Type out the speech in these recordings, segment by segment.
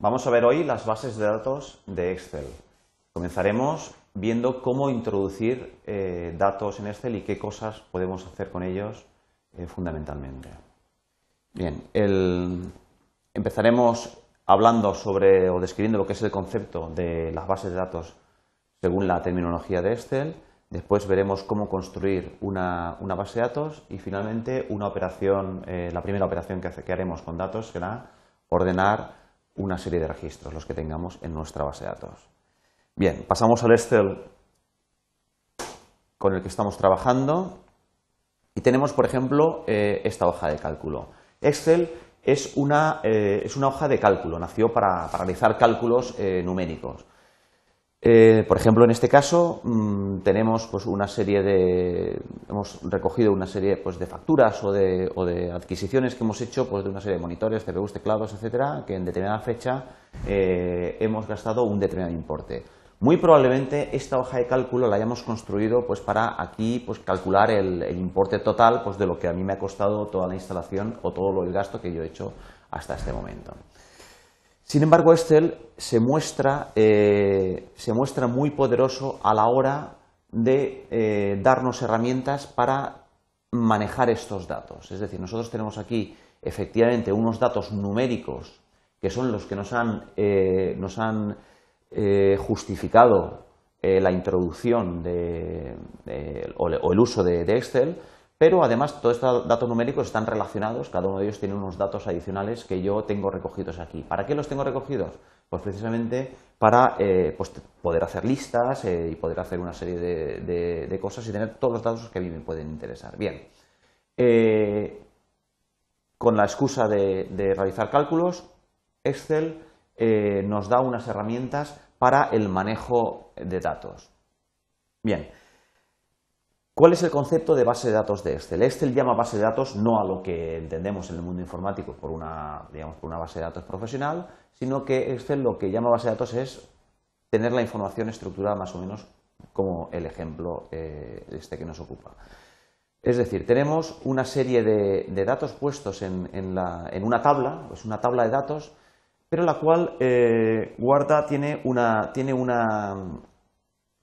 Vamos a ver hoy las bases de datos de Excel. Comenzaremos viendo cómo introducir eh, datos en Excel y qué cosas podemos hacer con ellos eh, fundamentalmente. Bien, empezaremos hablando sobre o describiendo lo que es el concepto de las bases de datos según la terminología de Excel. Después veremos cómo construir una, base de datos y finalmente una operación, eh, la primera operación que haremos con datos será ordenar una serie de registros, los que tengamos en nuestra base de datos. Bien, pasamos al Excel con el que estamos trabajando y tenemos, por ejemplo, eh, esta hoja de cálculo. Excel es una, eh, es una hoja de cálculo, nació para, realizar cálculos eh, numéricos. Eh, por ejemplo, en este caso mm, tenemos pues, una serie de. hemos recogido una serie pues, de facturas o de, adquisiciones que hemos hecho pues, de una serie de monitores, CPUs, teclados, etcétera, que en determinada fecha eh, hemos gastado un determinado importe. Muy probablemente esta hoja de cálculo la hayamos construido pues, para aquí pues, calcular el, el importe total pues, de lo que a mí me ha costado toda la instalación o todo el gasto que yo he hecho hasta este momento. Sin embargo, Excel se muestra, eh, se muestra muy poderoso a la hora de eh, darnos herramientas para manejar estos datos. Es decir, nosotros tenemos aquí efectivamente unos datos numéricos que son los que nos han, eh, nos han justificado la introducción de, o, el uso de Excel, pero además todos estos datos numéricos están relacionados, cada uno de ellos tiene unos datos adicionales que yo tengo recogidos aquí. ¿Para qué los tengo recogidos? Pues precisamente para eh, pues, poder hacer listas eh, y poder hacer una serie de, cosas y tener todos los datos que a mí me pueden interesar. Bien, eh, con la excusa de, realizar cálculos, Excel nos da unas herramientas para el manejo de datos. Bien, ¿Cuál es el concepto de base de datos de Excel? Excel llama base de datos no a lo que entendemos en el mundo informático por una, digamos, por una base de datos profesional, sino que Excel lo que llama base de datos es tener la información estructurada más o menos como el ejemplo eh, este que nos ocupa. Es decir, tenemos una serie de, datos puestos en, una tabla, es una tabla de datos, pero la cual eh, guarda, tiene, una, tiene una,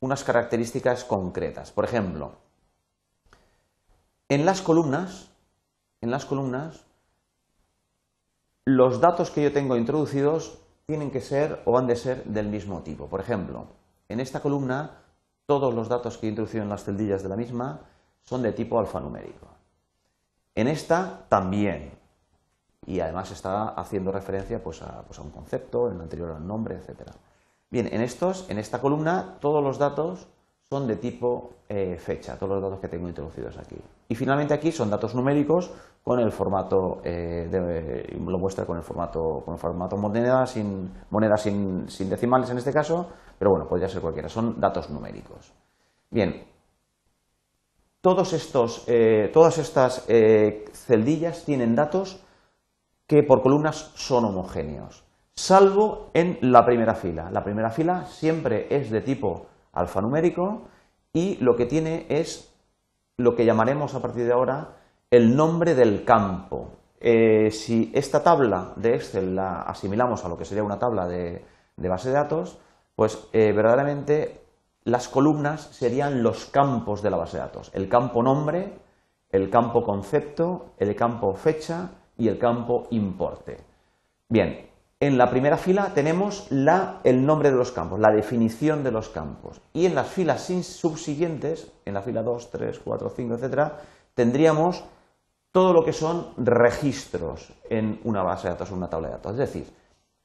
unas características concretas. Por ejemplo, en las columnas, en las columnas, los datos que yo tengo introducidos tienen que ser o han de ser del mismo tipo. Por ejemplo, en esta columna todos los datos que he introducido en las celdillas de la misma son de tipo alfanumérico. En esta también. Y además está haciendo referencia pues, a, pues, a, un concepto, en el anterior al nombre, etc. Bien, en, estos, en esta columna todos los datos son de tipo eh, fecha, todos los datos que tengo introducidos aquí. Y finalmente aquí son datos numéricos con el formato, eh, lo muestra con el formato, con el formato moneda, sin, moneda sin, decimales en este caso, pero bueno, podría ser cualquiera, son datos numéricos. Bien, todos estos, eh, todas estas celdillas tienen datos que por columnas son homogéneos, salvo en la primera fila. La primera fila siempre es de tipo alfanumérico y lo que tiene es lo que llamaremos a partir de ahora el nombre del campo. Eh, si esta tabla de Excel la asimilamos a lo que sería una tabla de, base de datos, pues eh, verdaderamente las columnas serían los campos de la base de datos. El campo nombre, el campo concepto, el campo fecha y el campo importe. Bien, en la primera fila tenemos el nombre de los campos, la definición de los campos. Y en las filas subsiguientes, en la fila 2, 3, 4, 5, etc., tendríamos todo lo que son registros en una base de datos, en una tabla de datos. Es decir,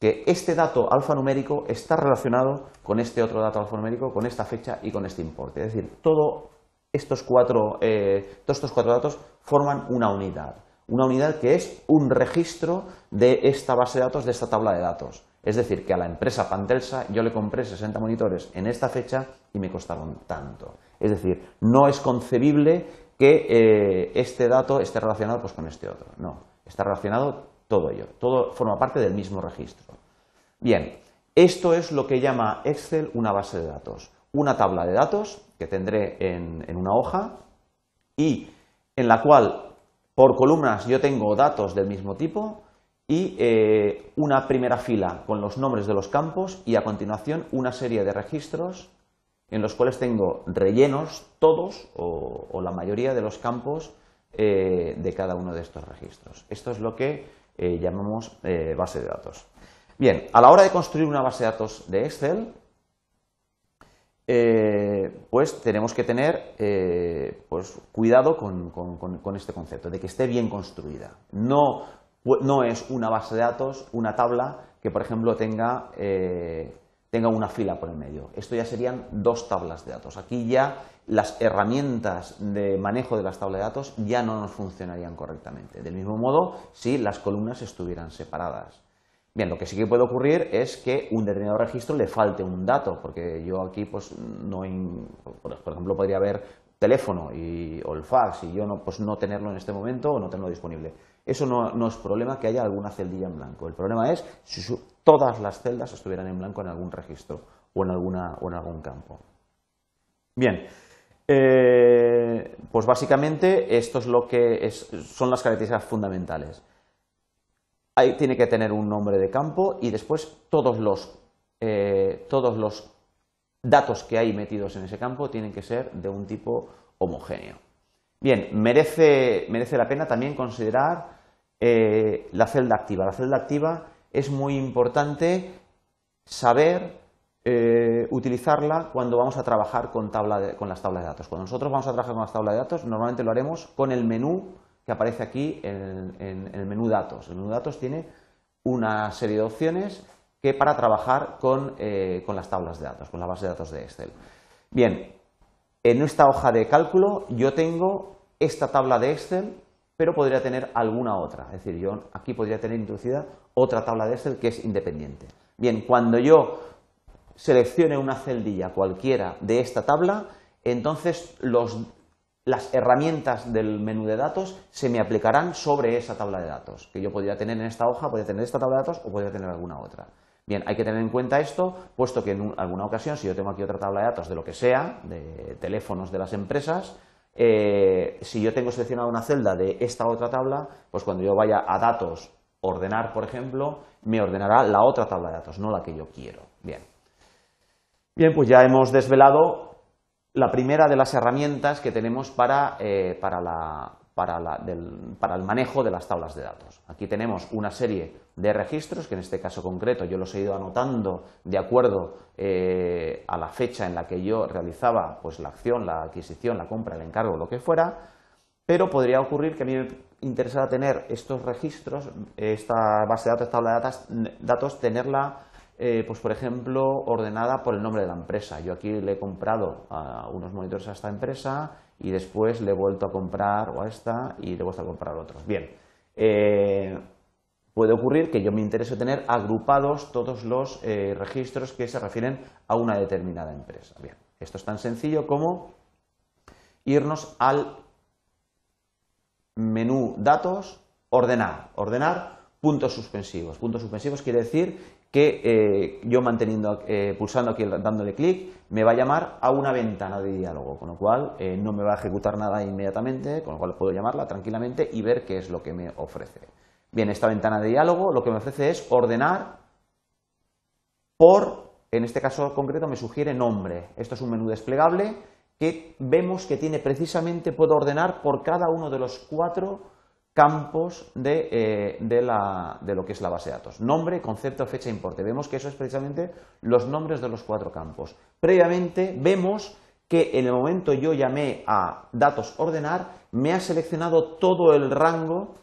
que este dato alfanumérico está relacionado con este otro dato alfanumérico, con esta fecha y con este importe. Es decir, todos estos cuatro, eh, todos estos cuatro datos forman una unidad una unidad que es un registro de esta base de datos, de esta tabla de datos. Es decir, que a la empresa Pantelsa yo le compré 60 monitores en esta fecha y me costaron tanto. Es decir, no es concebible que eh, este dato esté relacionado pues, con este otro. No, está relacionado todo ello. Todo forma parte del mismo registro. Bien, esto es lo que llama Excel una base de datos. Una tabla de datos que tendré en, en una hoja y en la cual por columnas yo tengo datos del mismo tipo y eh, una primera fila con los nombres de los campos y a continuación una serie de registros en los cuales tengo rellenos todos o, la mayoría de los campos eh, de cada uno de estos registros. Esto es lo que eh, llamamos base de datos. Bien, a la hora de construir una base de datos de Excel, pues tenemos que tener pues, cuidado con, con, este concepto, de que esté bien construida. No no es una base de datos, una tabla que, por ejemplo, tenga, eh, tenga una fila por el medio. Esto ya serían dos tablas de datos. Aquí ya las herramientas de manejo de las tablas de datos ya no nos funcionarían correctamente. Del mismo modo, si las columnas estuvieran separadas. Bien, lo que sí que puede ocurrir es que un determinado registro le falte un dato, porque yo aquí, pues, no, por ejemplo, podría haber teléfono y, o el fax y yo no, pues, no tenerlo en este momento o no tenerlo disponible. Eso no, es problema que haya alguna celdilla en blanco. El problema es si todas las celdas estuvieran en blanco en algún registro o en, alguna, o en algún campo. Bien, eh, pues básicamente esto es lo que son las características fundamentales. Ahí tiene que tener un nombre de campo y después todos los, eh, todos los datos que hay metidos en ese campo tienen que ser de un tipo homogéneo. Bien, merece, merece la pena también considerar eh, la celda activa. La celda activa es muy importante saber eh, utilizarla cuando vamos a trabajar con, con las tablas de datos. Cuando nosotros vamos a trabajar con las tablas de datos, normalmente lo haremos con el menú que aparece aquí en, el menú datos. El menú datos tiene una serie de opciones que para trabajar con, eh, con, las tablas de datos, con la base de datos de Excel. Bien, en esta hoja de cálculo yo tengo esta tabla de Excel pero podría tener alguna otra. Es decir, yo aquí podría tener introducida otra tabla de Excel que es independiente. Bien, cuando yo seleccione una celdilla cualquiera de esta tabla, entonces las herramientas del menú de datos se me aplicarán sobre esa tabla de datos, que yo podría tener en esta hoja, podría tener esta tabla de datos o podría tener alguna otra. Bien, hay que tener en cuenta esto, puesto que en alguna ocasión, si yo tengo aquí otra tabla de datos de lo que sea, de teléfonos de las empresas, eh, si yo tengo seleccionada una celda de esta otra tabla, pues cuando yo vaya a datos, ordenar, por ejemplo, me ordenará la otra tabla de datos, no la que yo quiero. Bien. Bien, pues ya hemos desvelado la primera de las herramientas que tenemos para, eh, para la, para, el manejo de las tablas de datos. Aquí tenemos una serie de registros, que en este caso concreto yo los he ido anotando de acuerdo eh, a la fecha en la que yo realizaba pues, la acción, la adquisición, la compra, el encargo, lo que fuera, pero podría ocurrir que a mí me interesara tener estos registros, esta base de datos, tabla de datos, datos tenerla, eh, pues por ejemplo, ordenada por el nombre de la empresa. Yo aquí le he comprado unos monitores a esta empresa y después le he vuelto a comprar o a esta y le he vuelto a comprar otros. Bien, eh, puede ocurrir que yo me interese tener agrupados todos los eh, registros que se refieren a una determinada empresa. Bien, esto es tan sencillo como irnos al menú datos, ordenar, ordenar puntos suspensivos. Puntos suspensivos quiere decir que eh, yo manteniendo, eh, pulsando aquí, dándole clic, me va a llamar a una ventana de diálogo, con lo cual eh, no me va a ejecutar nada inmediatamente, con lo cual puedo llamarla tranquilamente y ver qué es lo que me ofrece. Bien, esta ventana de diálogo lo que me ofrece es ordenar por, en este caso concreto me sugiere nombre. Esto es un menú desplegable que vemos que tiene precisamente, puedo ordenar por cada uno de los cuatro campos eh, de, lo que es la base de datos. Nombre, concepto, fecha, importe. Vemos que eso es precisamente los nombres de los cuatro campos. Previamente vemos que en el momento yo llamé a datos ordenar, me ha seleccionado todo el rango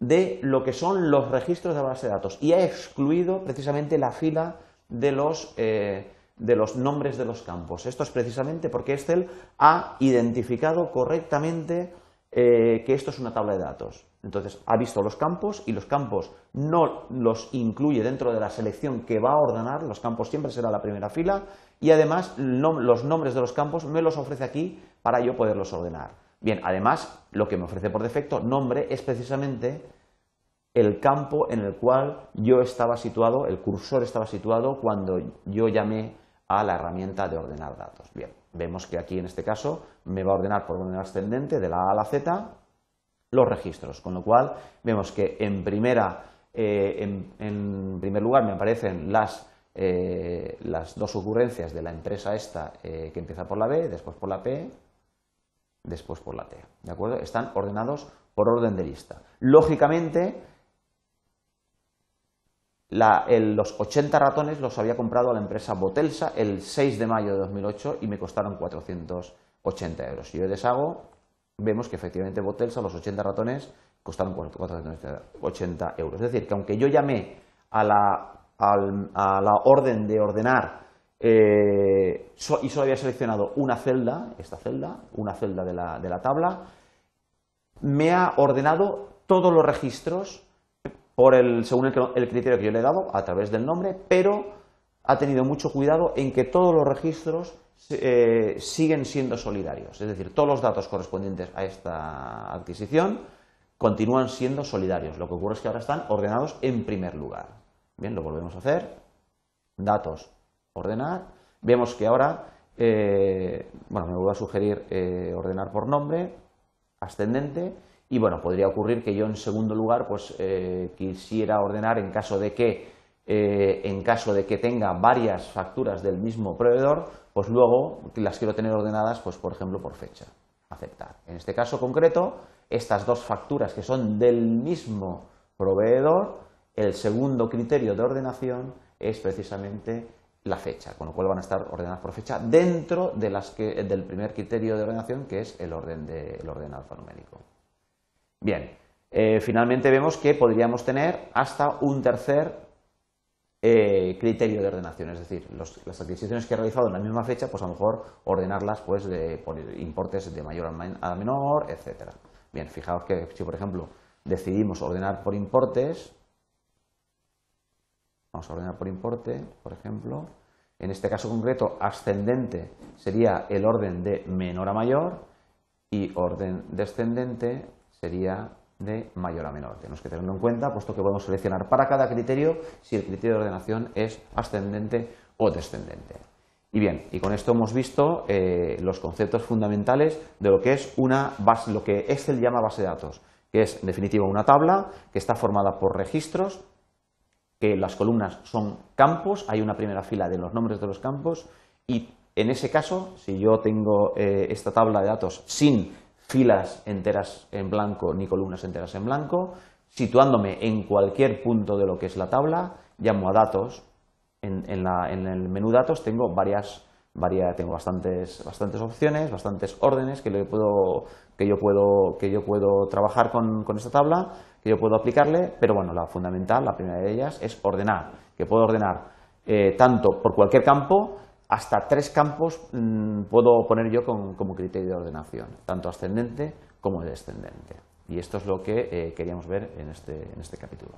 de lo que son los registros de la base de datos y ha excluido precisamente la fila de los, eh, de los nombres de los campos. Esto es precisamente porque Excel ha identificado correctamente eh, que esto es una tabla de datos. Entonces, ha visto los campos y los campos no los incluye dentro de la selección que va a ordenar, los campos siempre será la primera fila y además los nombres de los campos me los ofrece aquí para yo poderlos ordenar. Bien, además, lo que me ofrece por defecto, nombre, es precisamente el campo en el cual yo estaba situado, el cursor estaba situado cuando yo llamé a la herramienta de ordenar datos. Bien, vemos que aquí en este caso me va a ordenar por orden ascendente de la A a la Z los registros, con lo cual vemos que en primera, en, primer lugar me aparecen las, las dos ocurrencias de la empresa esta que empieza por la B, después por la P, después por la T. ¿De acuerdo? Están ordenados por orden de lista. Lógicamente, los 80 ratones los había comprado a la empresa Botelsa el 6 de mayo de 2008 y me costaron 480 euros. Yo deshago, vemos que efectivamente Botelsa, los 80 ratones, costaron 480 euros. Es decir, que aunque yo llamé a la, a la orden de ordenar eh, y solo había seleccionado una celda, esta celda, una celda de la, de la tabla, me ha ordenado todos los registros por el, según el, criterio que yo le he dado, a través del nombre, pero ha tenido mucho cuidado en que todos los registros eh, siguen siendo solidarios. Es decir, todos los datos correspondientes a esta adquisición continúan siendo solidarios. Lo que ocurre es que ahora están ordenados en primer lugar. Bien, lo volvemos a hacer. Datos, ordenar. Vemos que ahora, eh, bueno, me voy a sugerir eh, ordenar por nombre, ascendente, y bueno, podría ocurrir que yo en segundo lugar pues quisiera ordenar en caso de que eh, en caso de que tenga varias facturas del mismo proveedor, pues luego las quiero tener ordenadas, pues por ejemplo por fecha. Aceptar. En este caso concreto, estas dos facturas que son del mismo proveedor, el segundo criterio de ordenación es precisamente la fecha, con lo cual van a estar ordenadas por fecha dentro de las del primer criterio de ordenación que es el orden, de, orden alfanumérico. Bien, eh, finalmente vemos que podríamos tener hasta un tercer eh, criterio de ordenación, es decir, las adquisiciones que he realizado en la misma fecha, pues a lo mejor ordenarlas pues de, por importes de mayor a menor, etcétera. Bien, fijaos que si por ejemplo decidimos ordenar por importes, vamos a ordenar por importe, por ejemplo, en este caso concreto ascendente sería el orden de menor a mayor y orden descendente sería de mayor a menor. Tenemos que tenerlo en cuenta, puesto que podemos seleccionar para cada criterio si el criterio de ordenación es ascendente o descendente. Y bien, y con esto hemos visto eh, los conceptos fundamentales de lo que es una base, lo que Excel llama base de datos, que es en definitiva una tabla que está formada por registros, que las columnas son campos, hay una primera fila de los nombres de los campos y en ese caso, si yo tengo eh, esta tabla de datos sin filas enteras en blanco ni columnas enteras en blanco, situándome en cualquier punto de lo que es la tabla, llamo a datos, en, el menú datos tengo varias, varias tengo bastantes, bastantes opciones, bastantes órdenes que, puedo, que, yo, puedo, que yo puedo trabajar con, esta tabla, que yo puedo aplicarle, pero bueno, la fundamental, la primera de ellas, es ordenar, que puedo ordenar eh, tanto por cualquier campo hasta tres campos mm, puedo poner yo como criterio de ordenación, tanto ascendente como descendente. Y esto es lo que eh, queríamos ver en este, en este capítulo.